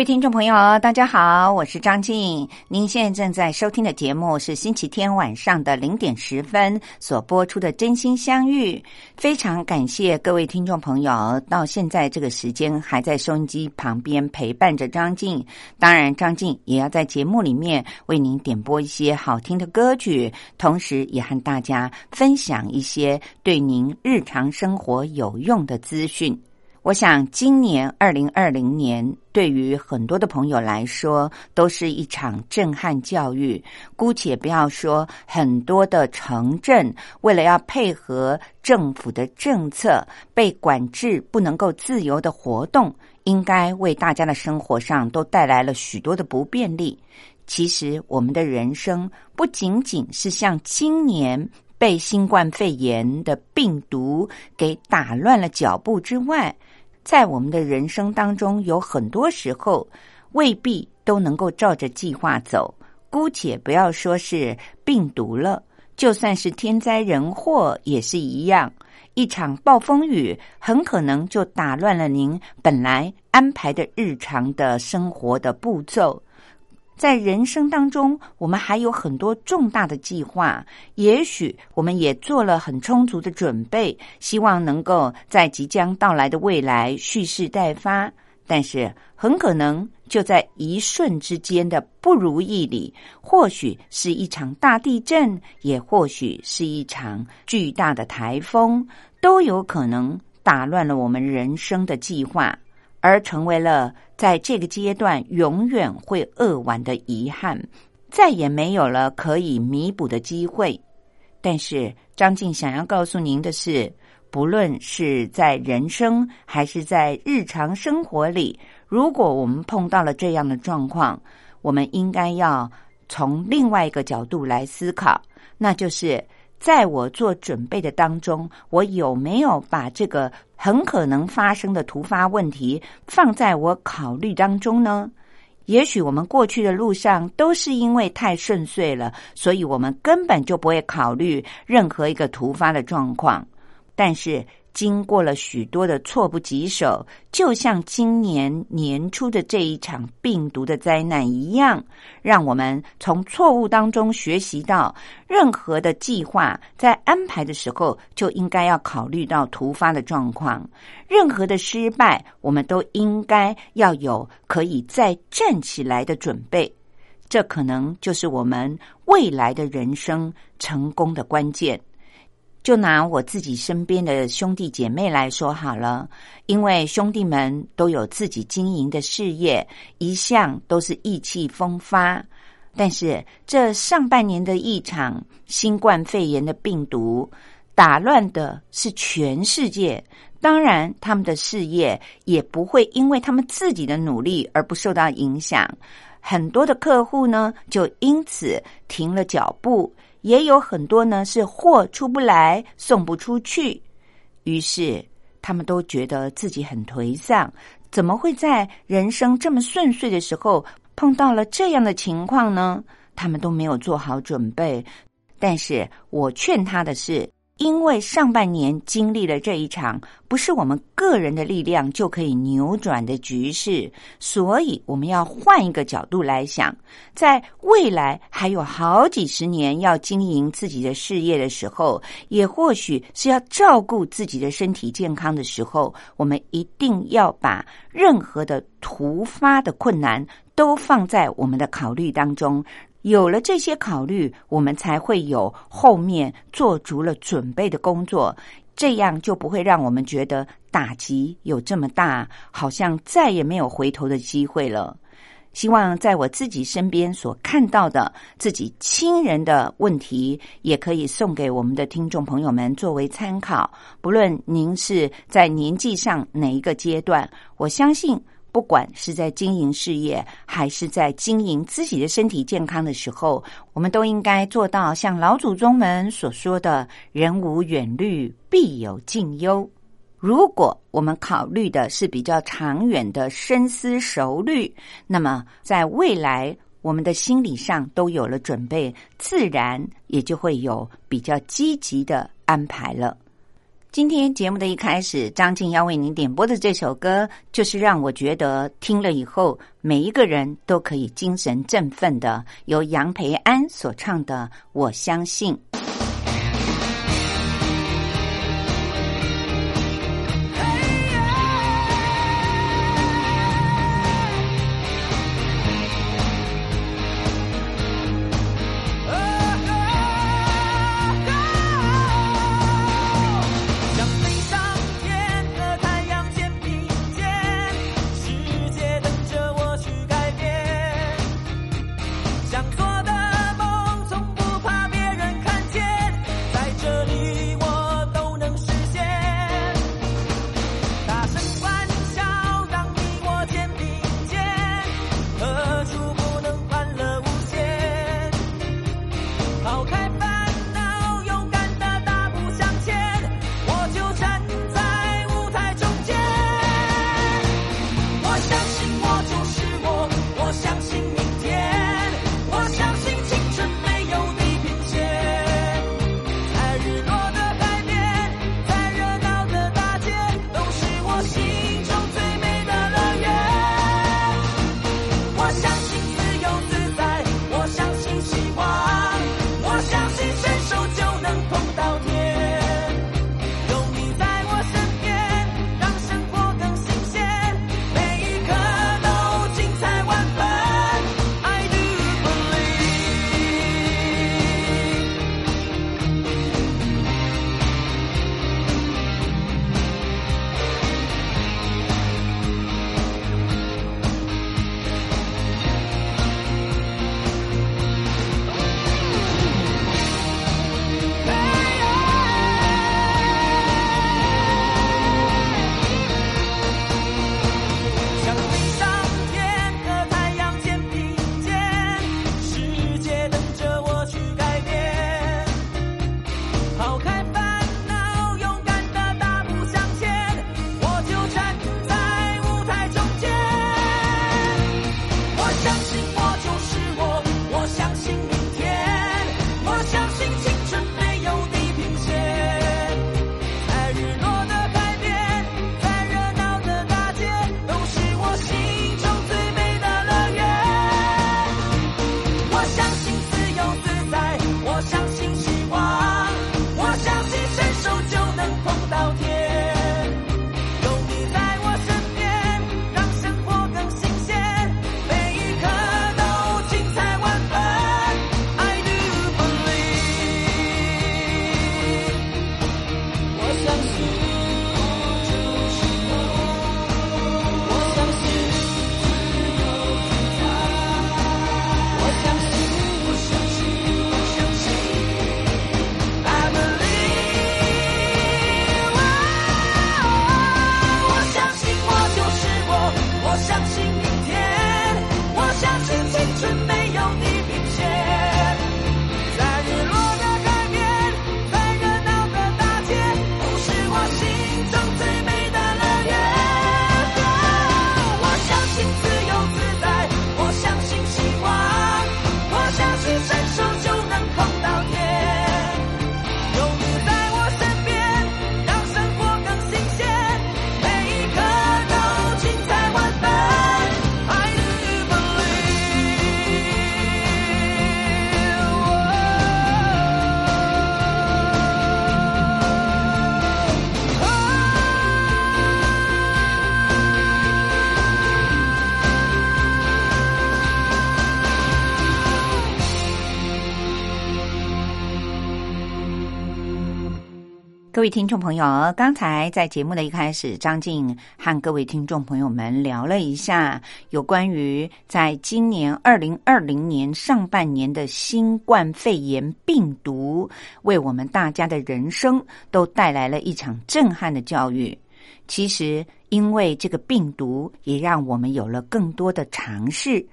各位听众朋友，大家好，我是张静。您现在正在收听的节目是星期天晚上的零点十分所播出的《真心相遇》。非常感谢各位听众朋友到现在这个时间还在收音机旁边陪伴着张静。当然，张静也要在节目里面为您点播一些好听的歌曲，同时也和大家分享一些对您日常生活有用的资讯。我想，今年二零二零年对于很多的朋友来说，都是一场震撼教育。姑且不要说很多的城镇为了要配合政府的政策，被管制不能够自由的活动，应该为大家的生活上都带来了许多的不便利。其实，我们的人生不仅仅是像今年被新冠肺炎的病毒给打乱了脚步之外。在我们的人生当中，有很多时候未必都能够照着计划走。姑且不要说是病毒了，就算是天灾人祸也是一样。一场暴风雨很可能就打乱了您本来安排的日常的生活的步骤。在人生当中，我们还有很多重大的计划，也许我们也做了很充足的准备，希望能够在即将到来的未来蓄势待发。但是，很可能就在一瞬之间的不如意里，或许是一场大地震，也或许是一场巨大的台风，都有可能打乱了我们人生的计划。而成为了在这个阶段永远会扼腕的遗憾，再也没有了可以弥补的机会。但是张静想要告诉您的是，不论是在人生还是在日常生活里，如果我们碰到了这样的状况，我们应该要从另外一个角度来思考，那就是在我做准备的当中，我有没有把这个。很可能发生的突发问题放在我考虑当中呢？也许我们过去的路上都是因为太顺遂了，所以我们根本就不会考虑任何一个突发的状况。但是。经过了许多的措不及手，就像今年年初的这一场病毒的灾难一样，让我们从错误当中学习到，任何的计划在安排的时候就应该要考虑到突发的状况。任何的失败，我们都应该要有可以再站起来的准备。这可能就是我们未来的人生成功的关键。就拿我自己身边的兄弟姐妹来说好了，因为兄弟们都有自己经营的事业，一向都是意气风发。但是这上半年的一场新冠肺炎的病毒，打乱的是全世界。当然，他们的事业也不会因为他们自己的努力而不受到影响。很多的客户呢，就因此停了脚步。也有很多呢，是货出不来，送不出去，于是他们都觉得自己很颓丧。怎么会在人生这么顺遂的时候碰到了这样的情况呢？他们都没有做好准备。但是我劝他的是。因为上半年经历了这一场不是我们个人的力量就可以扭转的局势，所以我们要换一个角度来想，在未来还有好几十年要经营自己的事业的时候，也或许是要照顾自己的身体健康的时候，我们一定要把任何的突发的困难都放在我们的考虑当中。有了这些考虑，我们才会有后面做足了准备的工作。这样就不会让我们觉得打击有这么大，好像再也没有回头的机会了。希望在我自己身边所看到的自己亲人的问题，也可以送给我们的听众朋友们作为参考。不论您是在年纪上哪一个阶段，我相信。不管是在经营事业，还是在经营自己的身体健康的时候，我们都应该做到像老祖宗们所说的“人无远虑，必有近忧”。如果我们考虑的是比较长远的深思熟虑，那么在未来我们的心理上都有了准备，自然也就会有比较积极的安排了。今天节目的一开始，张静要为您点播的这首歌，就是让我觉得听了以后，每一个人都可以精神振奋的，由杨培安所唱的《我相信》。各位听众朋友，刚才在节目的一开始，张静和各位听众朋友们聊了一下有关于在今年二零二零年上半年的新冠肺炎病毒，为我们大家的人生都带来了一场震撼的教育。其实，因为这个病毒，也让我们有了更多的尝试。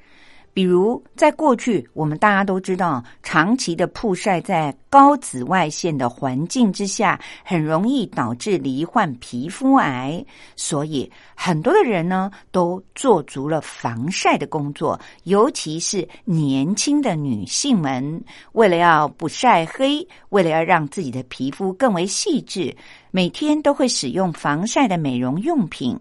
比如，在过去，我们大家都知道，长期的曝晒在高紫外线的环境之下，很容易导致罹患皮肤癌。所以，很多的人呢，都做足了防晒的工作，尤其是年轻的女性们，为了要不晒黑，为了要让自己的皮肤更为细致，每天都会使用防晒的美容用品。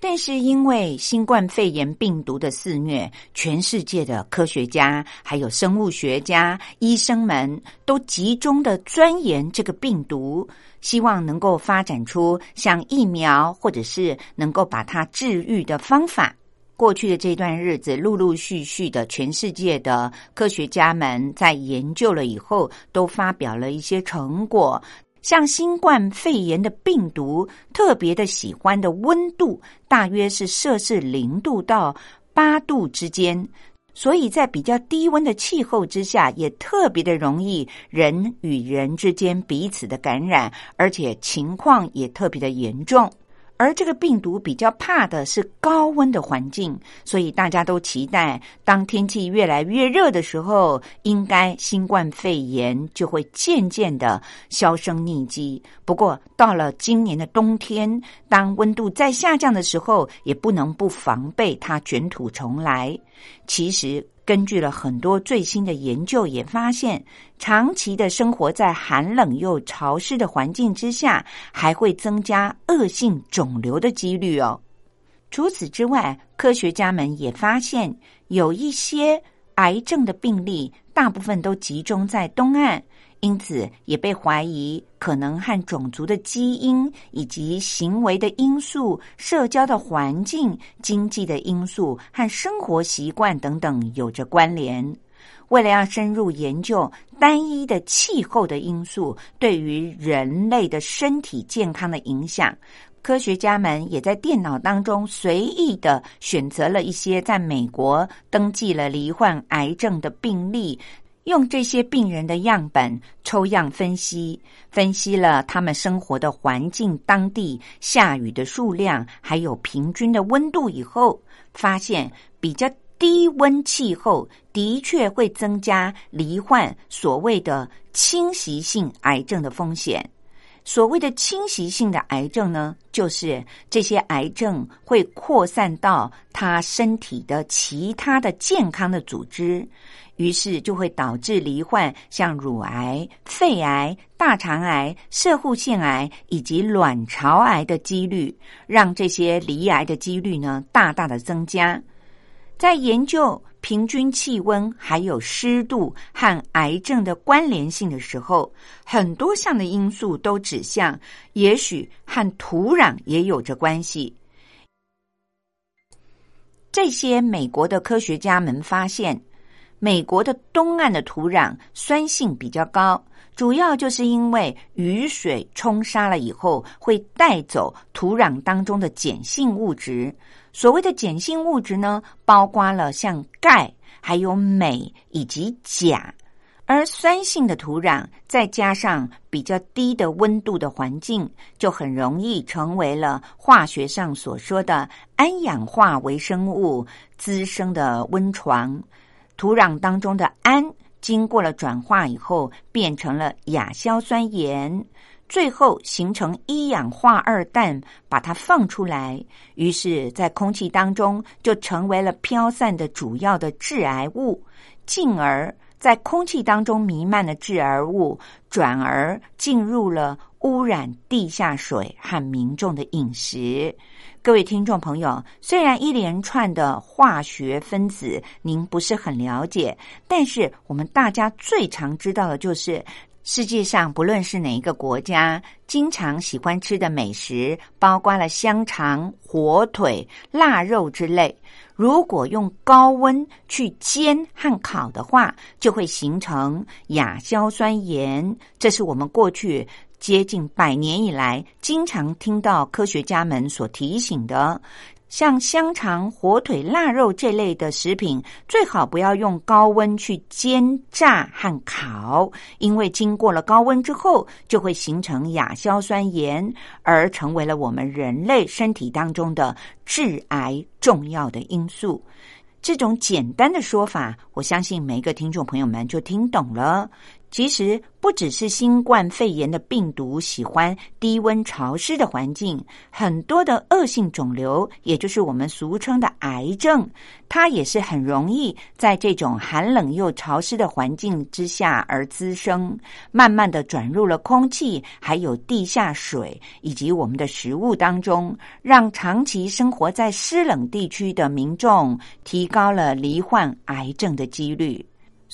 但是因为新冠肺炎病毒的肆虐，全世界的科学家、还有生物学家、医生们都集中的钻研这个病毒，希望能够发展出像疫苗，或者是能够把它治愈的方法。过去的这段日子，陆陆续续的，全世界的科学家们在研究了以后，都发表了一些成果。像新冠肺炎的病毒，特别的喜欢的温度大约是摄氏零度到八度之间，所以在比较低温的气候之下，也特别的容易人与人之间彼此的感染，而且情况也特别的严重。而这个病毒比较怕的是高温的环境，所以大家都期待，当天气越来越热的时候，应该新冠肺炎就会渐渐的销声匿迹。不过，到了今年的冬天，当温度再下降的时候，也不能不防备它卷土重来。其实。根据了很多最新的研究，也发现长期的生活在寒冷又潮湿的环境之下，还会增加恶性肿瘤的几率哦。除此之外，科学家们也发现有一些癌症的病例，大部分都集中在东岸。因此，也被怀疑可能和种族的基因、以及行为的因素、社交的环境、经济的因素和生活习惯等等有着关联。为了要深入研究单一的气候的因素对于人类的身体健康的影响，科学家们也在电脑当中随意的选择了一些在美国登记了罹患癌症的病例。用这些病人的样本抽样分析，分析了他们生活的环境、当地下雨的数量，还有平均的温度以后，发现比较低温气候的确会增加罹患所谓的侵袭性癌症的风险。所谓的侵袭性的癌症呢，就是这些癌症会扩散到他身体的其他的健康的组织。于是就会导致罹患像乳癌、肺癌、大肠癌、射护腺癌以及卵巢癌的几率，让这些罹癌的几率呢大大的增加。在研究平均气温还有湿度和癌症的关联性的时候，很多项的因素都指向，也许和土壤也有着关系。这些美国的科学家们发现。美国的东岸的土壤酸性比较高，主要就是因为雨水冲刷了以后会带走土壤当中的碱性物质。所谓的碱性物质呢，包括了像钙、还有镁以及钾。而酸性的土壤再加上比较低的温度的环境，就很容易成为了化学上所说的氨氧化微生物滋生的温床。土壤当中的氨经过了转化以后，变成了亚硝酸盐，最后形成一氧化二氮，把它放出来，于是，在空气当中就成为了飘散的主要的致癌物，进而，在空气当中弥漫的致癌物，转而进入了污染地下水和民众的饮食。各位听众朋友，虽然一连串的化学分子您不是很了解，但是我们大家最常知道的就是，世界上不论是哪一个国家，经常喜欢吃的美食，包括了香肠、火腿、腊肉之类。如果用高温去煎和烤的话，就会形成亚硝酸盐。这是我们过去。接近百年以来，经常听到科学家们所提醒的。像香肠、火腿、腊肉这类的食品，最好不要用高温去煎、炸和烤，因为经过了高温之后，就会形成亚硝酸盐，而成为了我们人类身体当中的致癌重要的因素。这种简单的说法，我相信每一个听众朋友们就听懂了。其实不只是新冠肺炎的病毒喜欢低温潮湿的环境，很多的恶性肿瘤，也就是我们俗称的癌症，它也是很容易在这种寒冷又潮湿的环境之下而滋生，慢慢的转入了空气，还有地下水以及我们的食物当中，让长期生活在湿冷地区的民众提高了罹患癌症的几率。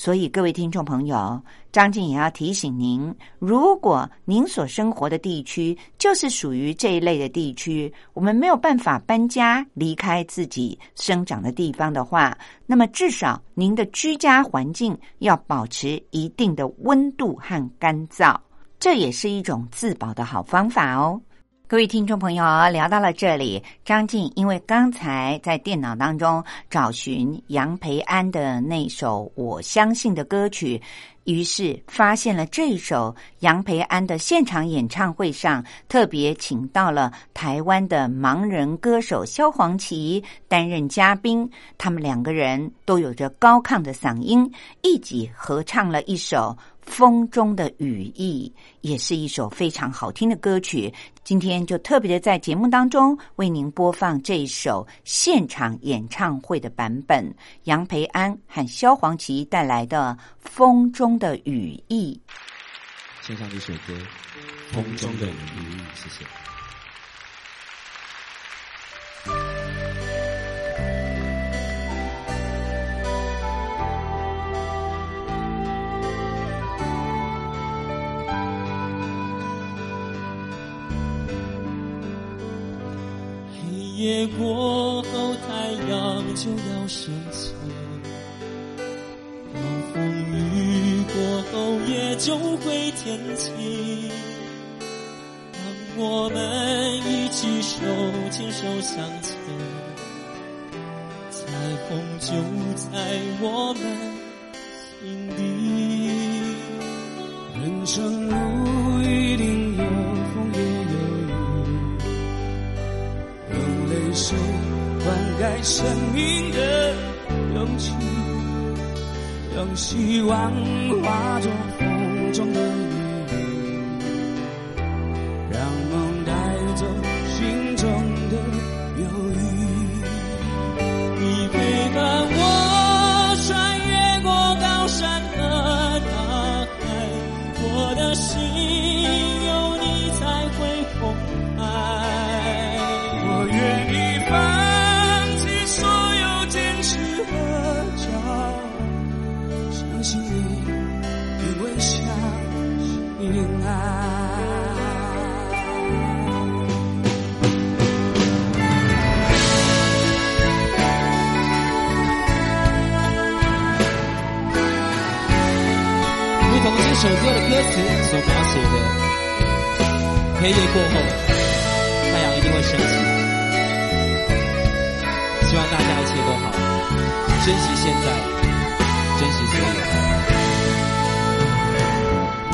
所以，各位听众朋友，张静也要提醒您：如果您所生活的地区就是属于这一类的地区，我们没有办法搬家离开自己生长的地方的话，那么至少您的居家环境要保持一定的温度和干燥，这也是一种自保的好方法哦。各位听众朋友，聊到了这里，张静因为刚才在电脑当中找寻杨培安的那首《我相信》的歌曲，于是发现了这首杨培安的现场演唱会上，特别请到了台湾的盲人歌手萧煌奇担任嘉宾，他们两个人都有着高亢的嗓音，一起合唱了一首。风中的羽翼也是一首非常好听的歌曲。今天就特别的在节目当中为您播放这一首现场演唱会的版本，杨培安和萧煌奇带来的《风中的羽翼》。献上这首歌《风中的羽翼》，谢谢。夜过后，太阳就要升起；暴风雨过后，也就会天晴。当我们一起手牵手向前，彩虹就在我们心底。在生命的勇气，让希望化作风中的黑夜过后，太阳一定会升起。希望大家一切都好，珍惜现在，珍惜所有。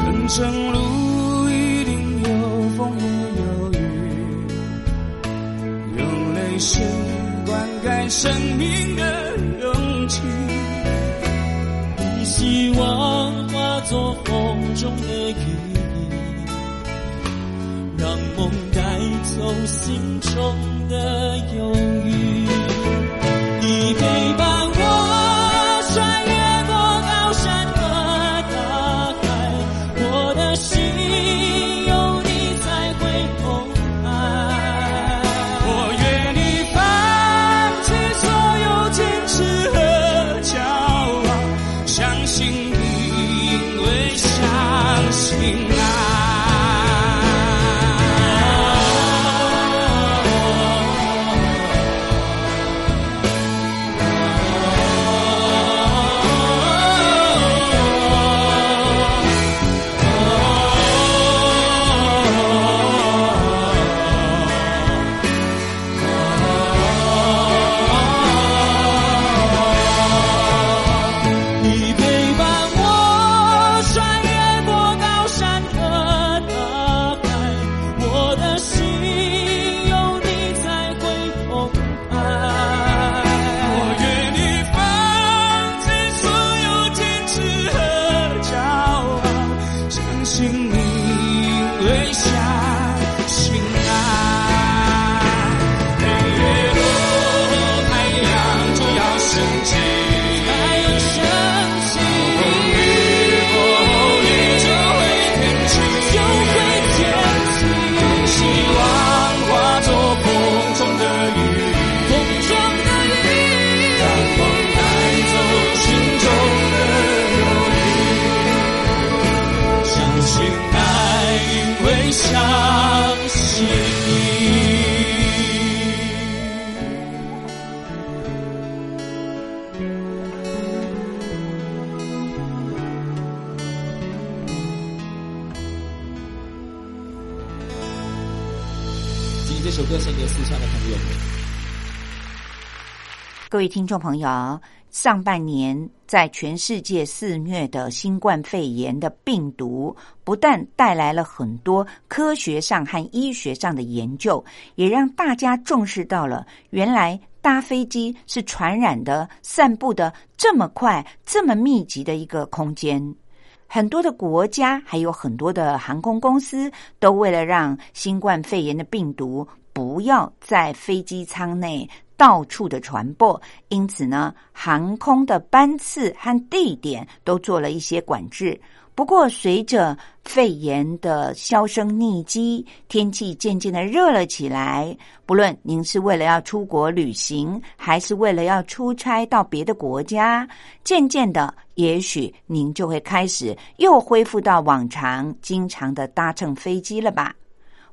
人生路一定有风也有雨，用泪水灌溉生命的勇气，以希望化作风中的雨走心中的忧郁。各位听众朋友，上半年在全世界肆虐的新冠肺炎的病毒，不但带来了很多科学上和医学上的研究，也让大家重视到了原来搭飞机是传染的、散布的这么快、这么密集的一个空间。很多的国家还有很多的航空公司，都为了让新冠肺炎的病毒不要在飞机舱内到处的传播，因此呢，航空的班次和地点都做了一些管制。不过，随着肺炎的销声匿迹，天气渐渐的热了起来。不论您是为了要出国旅行，还是为了要出差到别的国家，渐渐的，也许您就会开始又恢复到往常经常的搭乘飞机了吧？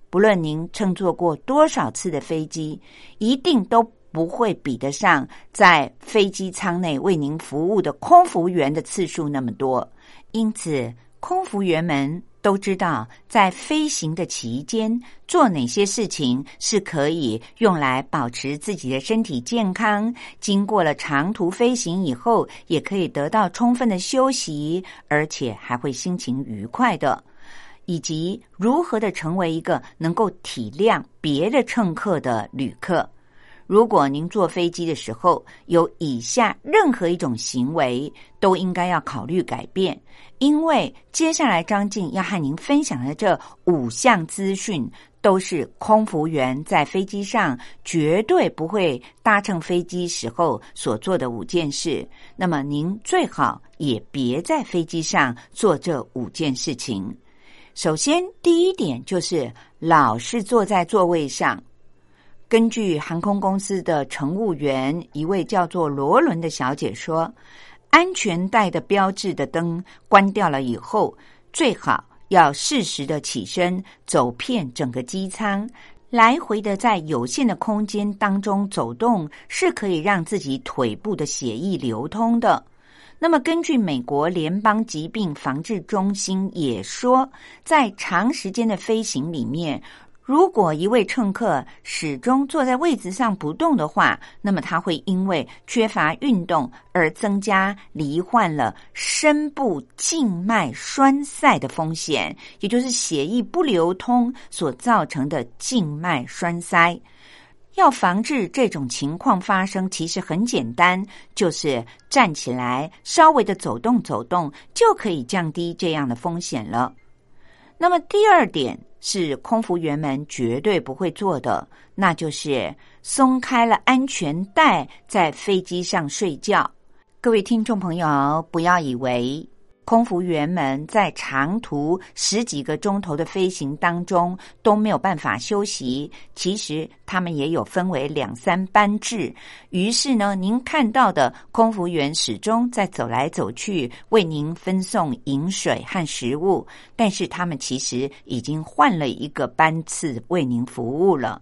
不论您乘坐过多少次的飞机，一定都不会比得上在飞机舱内为您服务的空服员的次数那么多。因此，空服员们都知道，在飞行的期间做哪些事情是可以用来保持自己的身体健康。经过了长途飞行以后，也可以得到充分的休息，而且还会心情愉快的。以及如何的成为一个能够体谅别的乘客的旅客。如果您坐飞机的时候有以下任何一种行为，都应该要考虑改变，因为接下来张静要和您分享的这五项资讯，都是空服员在飞机上绝对不会搭乘飞机时候所做的五件事。那么您最好也别在飞机上做这五件事情。首先，第一点就是老是坐在座位上。根据航空公司的乘务员一位叫做罗伦的小姐说，安全带的标志的灯关掉了以后，最好要适时的起身走遍整个机舱，来回的在有限的空间当中走动，是可以让自己腿部的血液流通的。那么，根据美国联邦疾病防治中心也说，在长时间的飞行里面。如果一位乘客始终坐在位置上不动的话，那么他会因为缺乏运动而增加罹患了深部静脉栓塞的风险，也就是血液不流通所造成的静脉栓塞。要防治这种情况发生，其实很简单，就是站起来稍微的走动走动，就可以降低这样的风险了。那么第二点。是空服员们绝对不会做的，那就是松开了安全带，在飞机上睡觉。各位听众朋友，不要以为。空服员们在长途十几个钟头的飞行当中都没有办法休息。其实他们也有分为两三班制。于是呢，您看到的空服员始终在走来走去，为您分送饮水和食物。但是他们其实已经换了一个班次为您服务了。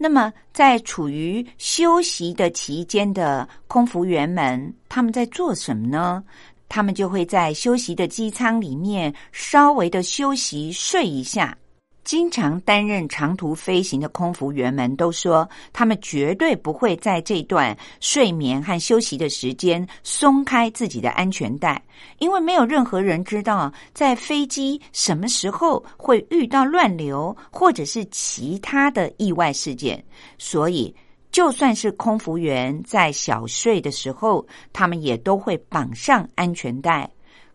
那么，在处于休息的期间的空服员们，他们在做什么呢？他们就会在休息的机舱里面稍微的休息睡一下。经常担任长途飞行的空服员们都说，他们绝对不会在这段睡眠和休息的时间松开自己的安全带，因为没有任何人知道在飞机什么时候会遇到乱流或者是其他的意外事件，所以。就算是空服员在小睡的时候，他们也都会绑上安全带。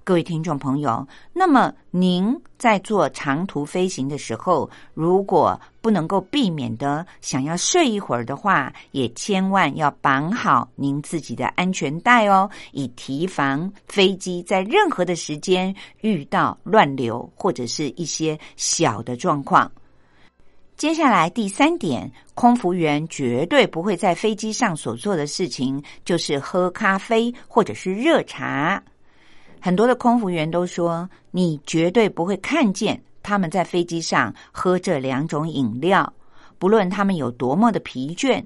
各位听众朋友，那么您在做长途飞行的时候，如果不能够避免的想要睡一会儿的话，也千万要绑好您自己的安全带哦，以提防飞机在任何的时间遇到乱流或者是一些小的状况。接下来第三点，空服员绝对不会在飞机上所做的事情，就是喝咖啡或者是热茶。很多的空服员都说，你绝对不会看见他们在飞机上喝这两种饮料，不论他们有多么的疲倦。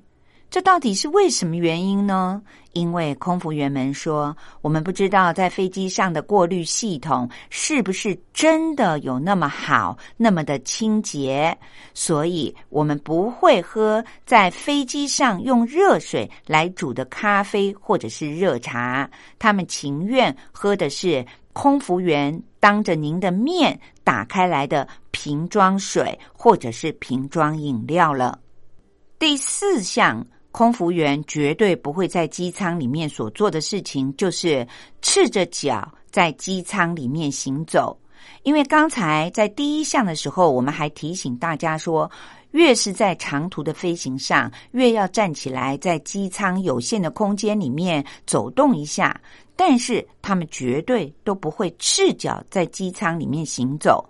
这到底是为什么原因呢？因为空服员们说，我们不知道在飞机上的过滤系统是不是真的有那么好、那么的清洁，所以我们不会喝在飞机上用热水来煮的咖啡或者是热茶。他们情愿喝的是空服员当着您的面打开来的瓶装水或者是瓶装饮料了。第四项。空服员绝对不会在机舱里面所做的事情，就是赤着脚在机舱里面行走。因为刚才在第一项的时候，我们还提醒大家说，越是在长途的飞行上，越要站起来，在机舱有限的空间里面走动一下。但是他们绝对都不会赤脚在机舱里面行走。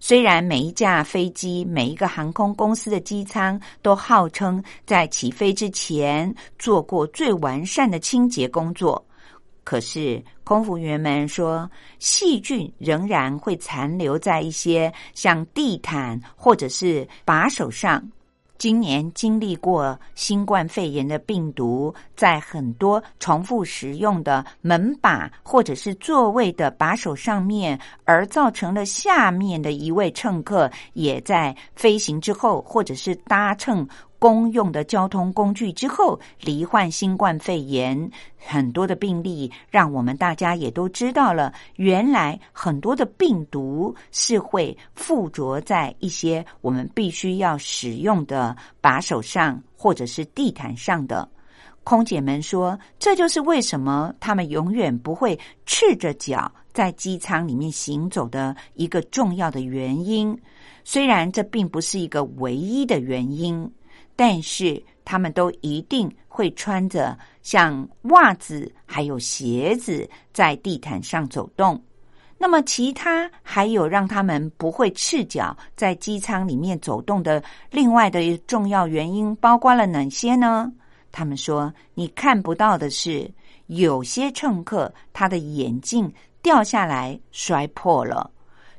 虽然每一架飞机、每一个航空公司的机舱都号称在起飞之前做过最完善的清洁工作，可是空服员们说，细菌仍然会残留在一些像地毯或者是把手上。今年经历过新冠肺炎的病毒，在很多重复使用的门把或者是座位的把手上面，而造成了下面的一位乘客也在飞行之后，或者是搭乘。公用的交通工具之后罹患新冠肺炎，很多的病例让我们大家也都知道了。原来很多的病毒是会附着在一些我们必须要使用的把手上或者是地毯上的。空姐们说，这就是为什么他们永远不会赤着脚在机舱里面行走的一个重要的原因。虽然这并不是一个唯一的原因。但是他们都一定会穿着像袜子还有鞋子在地毯上走动。那么，其他还有让他们不会赤脚在机舱里面走动的另外的重要原因，包括了哪些呢？他们说，你看不到的是，有些乘客他的眼镜掉下来摔破了。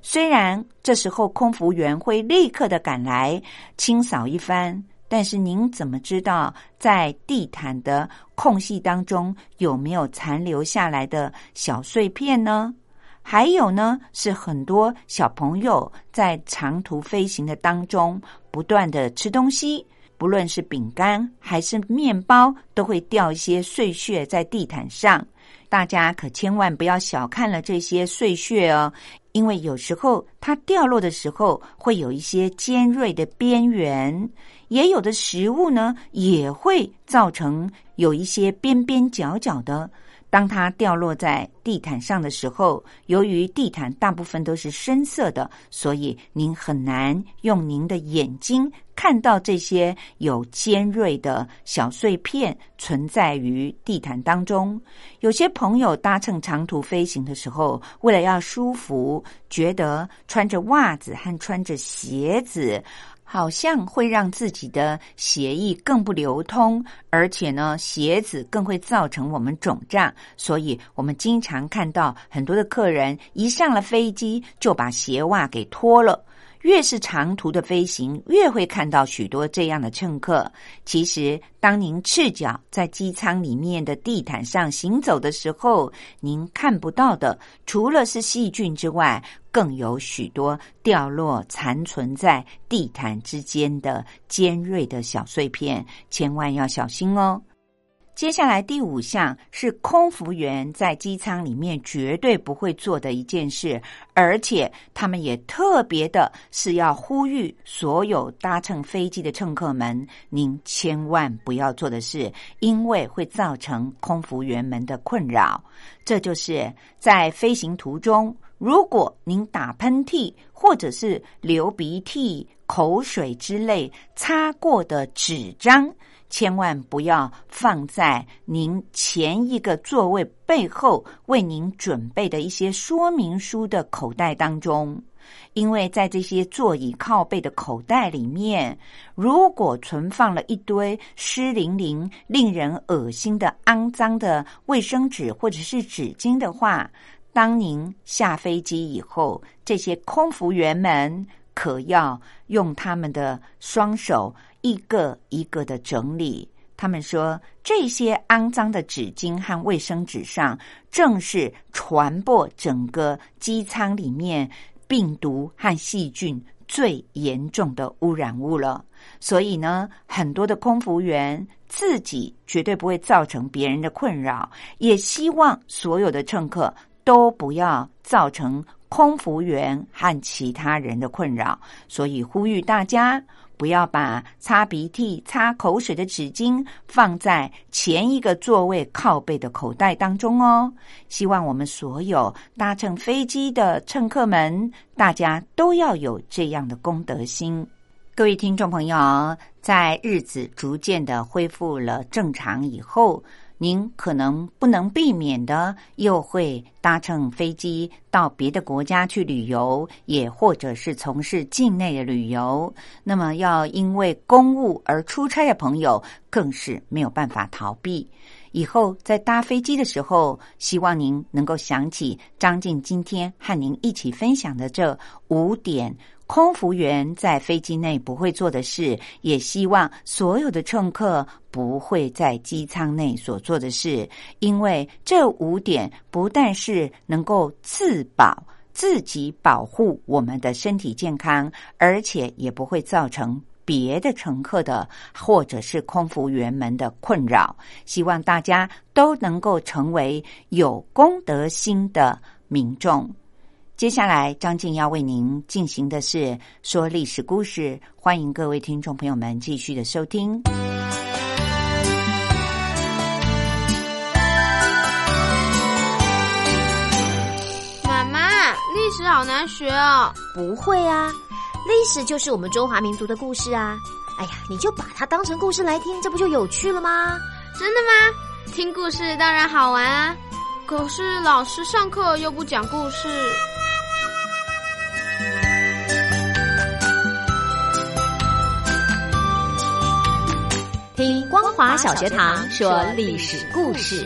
虽然这时候空服员会立刻的赶来清扫一番。但是您怎么知道在地毯的空隙当中有没有残留下来的小碎片呢？还有呢，是很多小朋友在长途飞行的当中不断的吃东西，不论是饼干还是面包，都会掉一些碎屑在地毯上。大家可千万不要小看了这些碎屑哦，因为有时候它掉落的时候会有一些尖锐的边缘。也有的食物呢，也会造成有一些边边角角的。当它掉落在地毯上的时候，由于地毯大部分都是深色的，所以您很难用您的眼睛看到这些有尖锐的小碎片存在于地毯当中。有些朋友搭乘长途飞行的时候，为了要舒服，觉得穿着袜子和穿着鞋子。好像会让自己的血液更不流通，而且呢，鞋子更会造成我们肿胀，所以我们经常看到很多的客人一上了飞机就把鞋袜给脱了。越是长途的飞行，越会看到许多这样的乘客。其实，当您赤脚在机舱里面的地毯上行走的时候，您看不到的，除了是细菌之外，更有许多掉落残存在地毯之间的尖锐的小碎片，千万要小心哦。接下来第五项是空服员在机舱里面绝对不会做的一件事，而且他们也特别的是要呼吁所有搭乘飞机的乘客们，您千万不要做的事，因为会造成空服员们的困扰。这就是在飞行途中，如果您打喷嚏或者是流鼻涕、口水之类擦过的纸张。千万不要放在您前一个座位背后为您准备的一些说明书的口袋当中，因为在这些座椅靠背的口袋里面，如果存放了一堆湿淋淋、令人恶心的肮脏的卫生纸或者是纸巾的话，当您下飞机以后，这些空服员们可要用他们的双手。一个一个的整理，他们说，这些肮脏的纸巾和卫生纸上，正是传播整个机舱里面病毒和细菌最严重的污染物了。所以呢，很多的空服员自己绝对不会造成别人的困扰，也希望所有的乘客都不要造成。空服员和其他人的困扰，所以呼吁大家不要把擦鼻涕、擦口水的纸巾放在前一个座位靠背的口袋当中哦。希望我们所有搭乘飞机的乘客们，大家都要有这样的公德心。各位听众朋友，在日子逐渐的恢复了正常以后。您可能不能避免的，又会搭乘飞机到别的国家去旅游，也或者是从事境内的旅游。那么，要因为公务而出差的朋友，更是没有办法逃避。以后在搭飞机的时候，希望您能够想起张静今天和您一起分享的这五点。空服员在飞机内不会做的事，也希望所有的乘客不会在机舱内所做的事，因为这五点不但是能够自保、自己保护我们的身体健康，而且也不会造成别的乘客的或者是空服员们的困扰。希望大家都能够成为有公德心的民众。接下来，张静要为您进行的是说历史故事，欢迎各位听众朋友们继续的收听。妈妈，历史好难学哦。不会啊，历史就是我们中华民族的故事啊。哎呀，你就把它当成故事来听，这不就有趣了吗？真的吗？听故事当然好玩啊，可是老师上课又不讲故事。听光华小学堂说历史故事。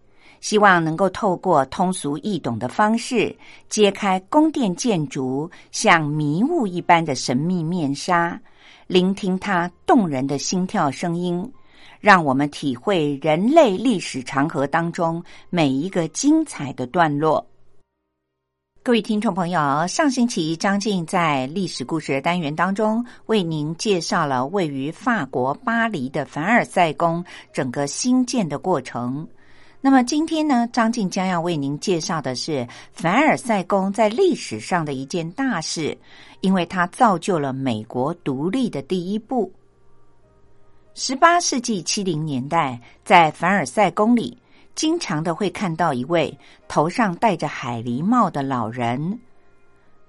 希望能够透过通俗易懂的方式，揭开宫殿建筑像迷雾一般的神秘面纱，聆听它动人的心跳声音，让我们体会人类历史长河当中每一个精彩的段落。各位听众朋友，上星期张静在历史故事单元当中为您介绍了位于法国巴黎的凡尔赛宫整个兴建的过程。那么今天呢，张静将要为您介绍的是凡尔赛宫在历史上的一件大事，因为它造就了美国独立的第一步。十八世纪七零年代，在凡尔赛宫里，经常的会看到一位头上戴着海狸帽的老人。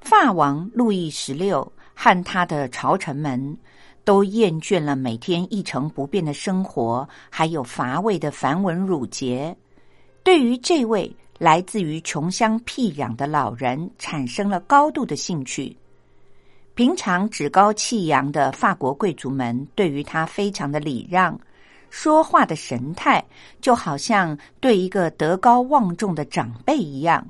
法王路易十六和他的朝臣们。都厌倦了每天一成不变的生活，还有乏味的繁文缛节，对于这位来自于穷乡僻壤的老人产生了高度的兴趣。平常趾高气扬的法国贵族们对于他非常的礼让，说话的神态就好像对一个德高望重的长辈一样。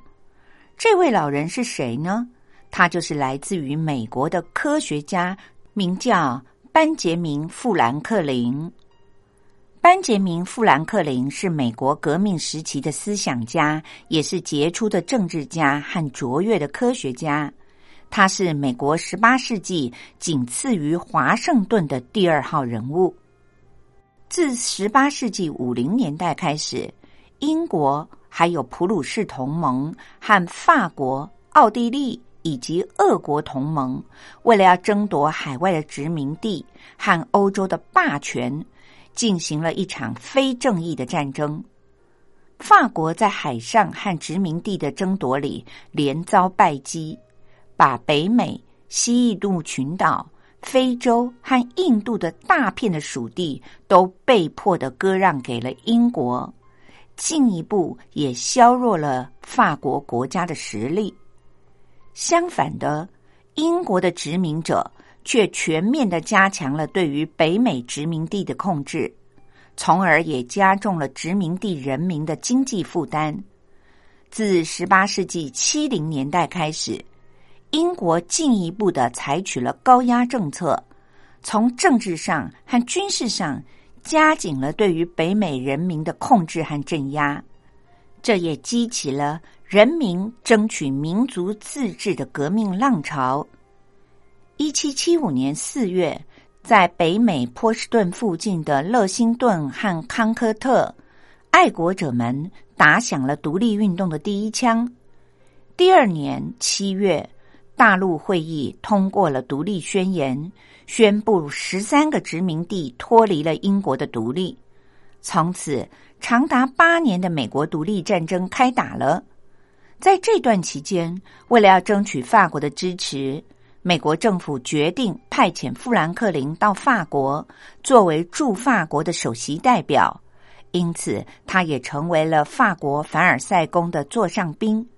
这位老人是谁呢？他就是来自于美国的科学家，名叫。班杰明·富兰克林，班杰明·富兰克林是美国革命时期的思想家，也是杰出的政治家和卓越的科学家。他是美国十八世纪仅次于华盛顿的第二号人物。自十八世纪五零年代开始，英国还有普鲁士同盟和法国、奥地利。以及俄国同盟，为了要争夺海外的殖民地和欧洲的霸权，进行了一场非正义的战争。法国在海上和殖民地的争夺里连遭败绩，把北美、西印度群岛、非洲和印度的大片的属地都被迫的割让给了英国，进一步也削弱了法国国家的实力。相反的，英国的殖民者却全面的加强了对于北美殖民地的控制，从而也加重了殖民地人民的经济负担。自十八世纪七零年代开始，英国进一步的采取了高压政策，从政治上和军事上加紧了对于北美人民的控制和镇压，这也激起了。人民争取民族自治的革命浪潮。一七七五年四月，在北美波士顿附近的勒辛顿和康科特，爱国者们打响了独立运动的第一枪。第二年七月，大陆会议通过了独立宣言，宣布十三个殖民地脱离了英国的独立。从此，长达八年的美国独立战争开打了。在这段期间，为了要争取法国的支持，美国政府决定派遣富兰克林到法国作为驻法国的首席代表，因此他也成为了法国凡尔赛宫的座上宾。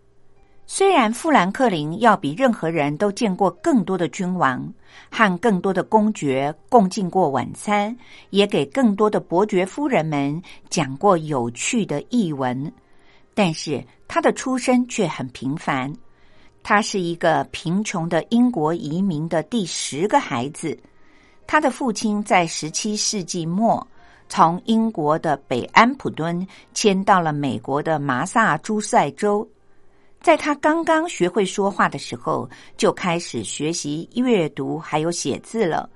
虽然富兰克林要比任何人都见过更多的君王，和更多的公爵共进过晚餐，也给更多的伯爵夫人们讲过有趣的译文，但是他的出身却很平凡。他是一个贫穷的英国移民的第十个孩子。他的父亲在十七世纪末从英国的北安普敦迁到了美国的马萨诸塞州。在他刚刚学会说话的时候，就开始学习阅读还有写字了。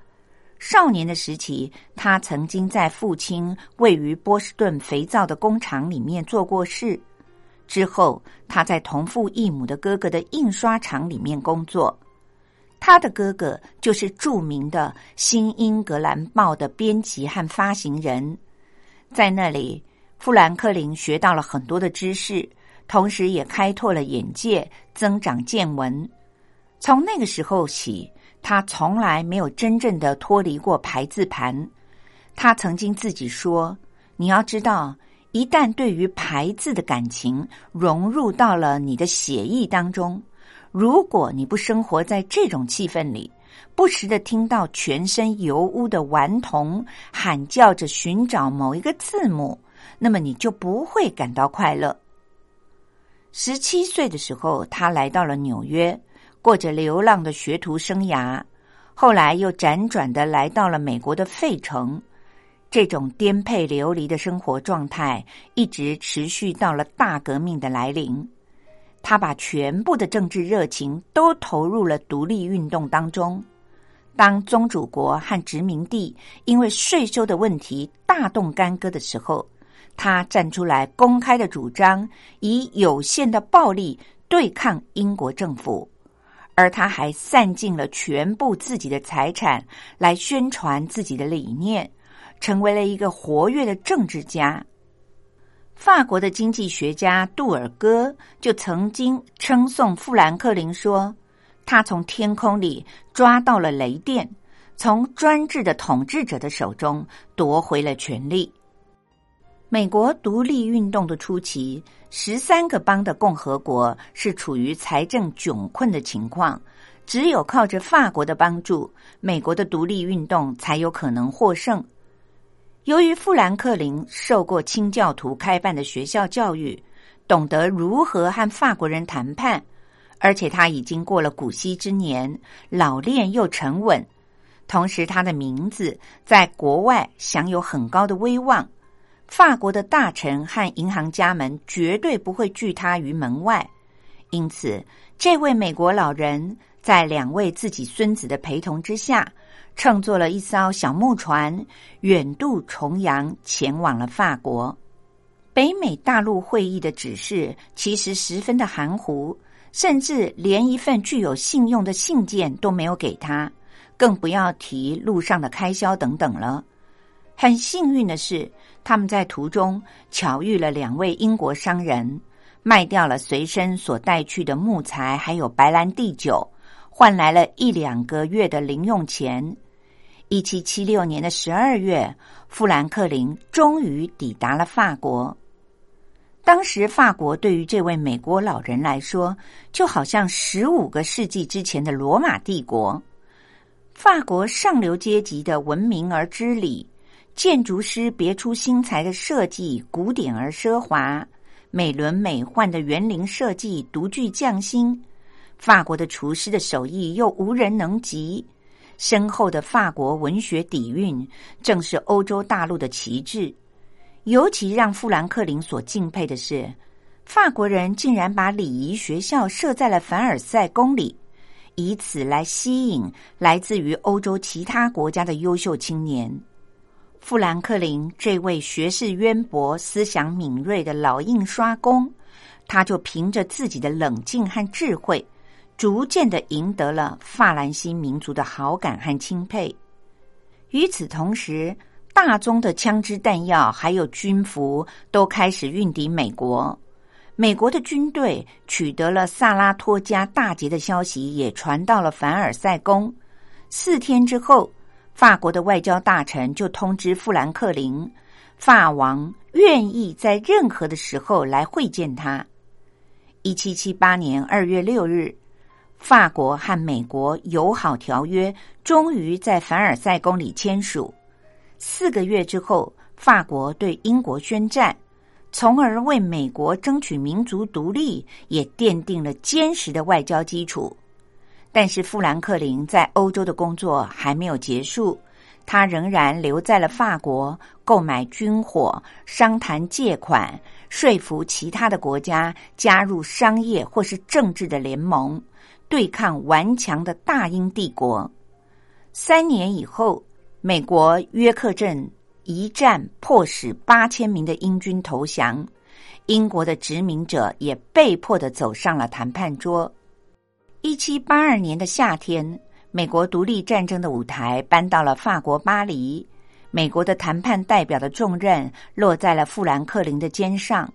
少年的时期，他曾经在父亲位于波士顿肥皂的工厂里面做过事。之后，他在同父异母的哥哥的印刷厂里面工作。他的哥哥就是著名的《新英格兰报》的编辑和发行人。在那里，富兰克林学到了很多的知识。同时也开拓了眼界，增长见闻。从那个时候起，他从来没有真正的脱离过牌字盘。他曾经自己说：“你要知道，一旦对于牌字的感情融入到了你的血液当中，如果你不生活在这种气氛里，不时的听到全身油污的顽童喊叫着寻找某一个字母，那么你就不会感到快乐。”十七岁的时候，他来到了纽约，过着流浪的学徒生涯。后来又辗转的来到了美国的费城。这种颠沛流离的生活状态一直持续到了大革命的来临。他把全部的政治热情都投入了独立运动当中。当宗主国和殖民地因为税收的问题大动干戈的时候。他站出来，公开的主张以有限的暴力对抗英国政府，而他还散尽了全部自己的财产来宣传自己的理念，成为了一个活跃的政治家。法国的经济学家杜尔戈就曾经称颂富兰克林说：“他从天空里抓到了雷电，从专制的统治者的手中夺回了权力。”美国独立运动的初期，十三个邦的共和国是处于财政窘困的情况，只有靠着法国的帮助，美国的独立运动才有可能获胜。由于富兰克林受过清教徒开办的学校教育，懂得如何和法国人谈判，而且他已经过了古稀之年，老练又沉稳，同时他的名字在国外享有很高的威望。法国的大臣和银行家们绝对不会拒他于门外，因此，这位美国老人在两位自己孙子的陪同之下，乘坐了一艘小木船，远渡重洋，前往了法国。北美大陆会议的指示其实十分的含糊，甚至连一份具有信用的信件都没有给他，更不要提路上的开销等等了。很幸运的是。他们在途中巧遇了两位英国商人，卖掉了随身所带去的木材，还有白兰地酒，换来了一两个月的零用钱。一七七六年的十二月，富兰克林终于抵达了法国。当时，法国对于这位美国老人来说，就好像十五个世纪之前的罗马帝国。法国上流阶级的文明而知礼。建筑师别出心裁的设计，古典而奢华；美轮美奂的园林设计，独具匠心。法国的厨师的手艺又无人能及。深厚的法国文学底蕴，正是欧洲大陆的旗帜。尤其让富兰克林所敬佩的是，法国人竟然把礼仪学校设在了凡尔赛宫里，以此来吸引来自于欧洲其他国家的优秀青年。富兰克林这位学识渊博、思想敏锐的老印刷工，他就凭着自己的冷静和智慧，逐渐的赢得了法兰西民族的好感和钦佩。与此同时，大宗的枪支弹药还有军服都开始运抵美国。美国的军队取得了萨拉托加大捷的消息，也传到了凡尔赛宫。四天之后，法国的外交大臣就通知富兰克林，法王愿意在任何的时候来会见他。一七七八年二月六日，法国和美国友好条约终于在凡尔赛宫里签署。四个月之后，法国对英国宣战，从而为美国争取民族独立也奠定了坚实的外交基础。但是，富兰克林在欧洲的工作还没有结束。他仍然留在了法国，购买军火、商谈借款、说服其他的国家加入商业或是政治的联盟，对抗顽强的大英帝国。三年以后，美国约克镇一战迫使八千名的英军投降，英国的殖民者也被迫的走上了谈判桌。一七八二年的夏天。美国独立战争的舞台搬到了法国巴黎，美国的谈判代表的重任落在了富兰克林的肩上。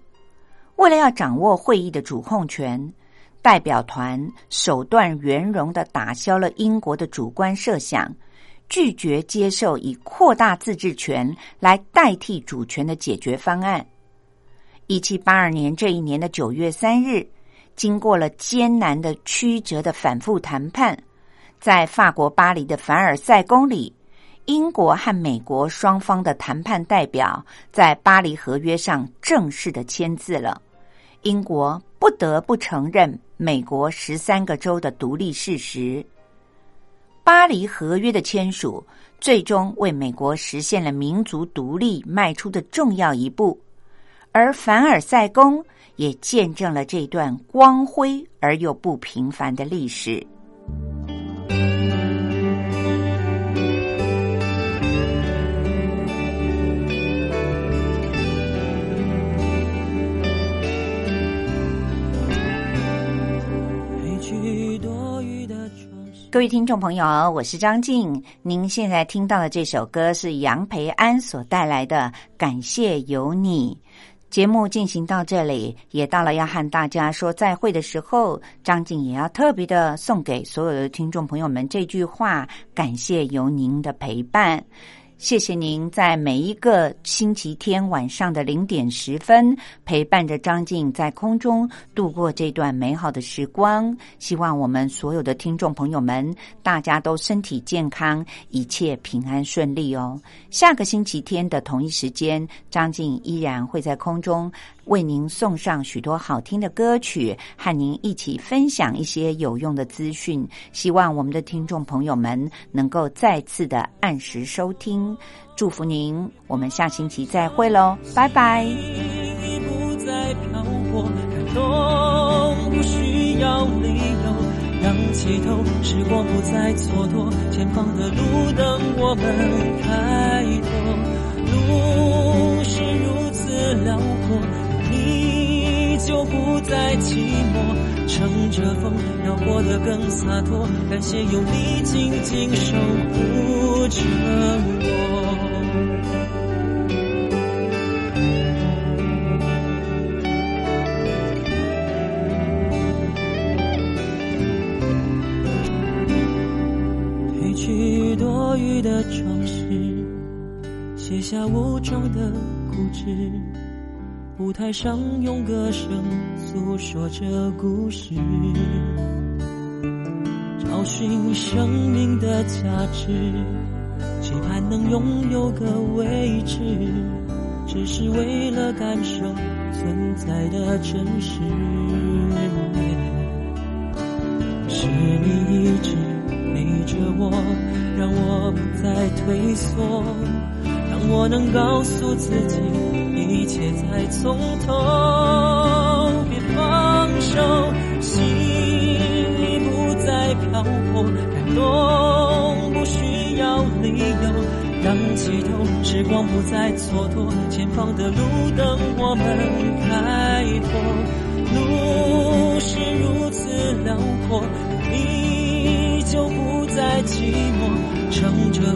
为了要掌握会议的主控权，代表团手段圆融的打消了英国的主观设想，拒绝接受以扩大自治权来代替主权的解决方案。一七八二年这一年的九月三日，经过了艰难的曲折的反复谈判。在法国巴黎的凡尔赛宫里，英国和美国双方的谈判代表在巴黎合约上正式的签字了。英国不得不承认美国十三个州的独立事实。巴黎合约的签署，最终为美国实现了民族独立迈出的重要一步，而凡尔赛宫也见证了这段光辉而又不平凡的历史。各位听众朋友，我是张静。您现在听到的这首歌是杨培安所带来的《感谢有你》。节目进行到这里，也到了要和大家说再会的时候。张静也要特别的送给所有的听众朋友们这句话：感谢有您的陪伴。谢谢您在每一个星期天晚上的零点十分陪伴着张静在空中度过这段美好的时光。希望我们所有的听众朋友们，大家都身体健康，一切平安顺利哦。下个星期天的同一时间，张静依然会在空中。为您送上许多好听的歌曲，和您一起分享一些有用的资讯。希望我们的听众朋友们能够再次的按时收听，祝福您。我们下星期再会喽，拜拜。不再漂泊，感动不需要理由，仰起头，时光不再蹉跎，前方的路等我们开拓，路是如此辽阔。就不再寂寞，乘着风要过得更洒脱。感谢有你紧紧守护着我。褪去多余的装饰，卸下武装的固执。舞台上用歌声诉说着故事，找寻生命的价值，期盼能拥有个位置，只是为了感受存在的真实。是你一直陪着我，让我不再退缩，让我能告诉自己。一切再从头，别放手，心已不再漂泊，感动不需要理由，仰起头，时光不再蹉跎，前方的路等我们开拓，路是如此辽阔，你就不再寂寞，乘着。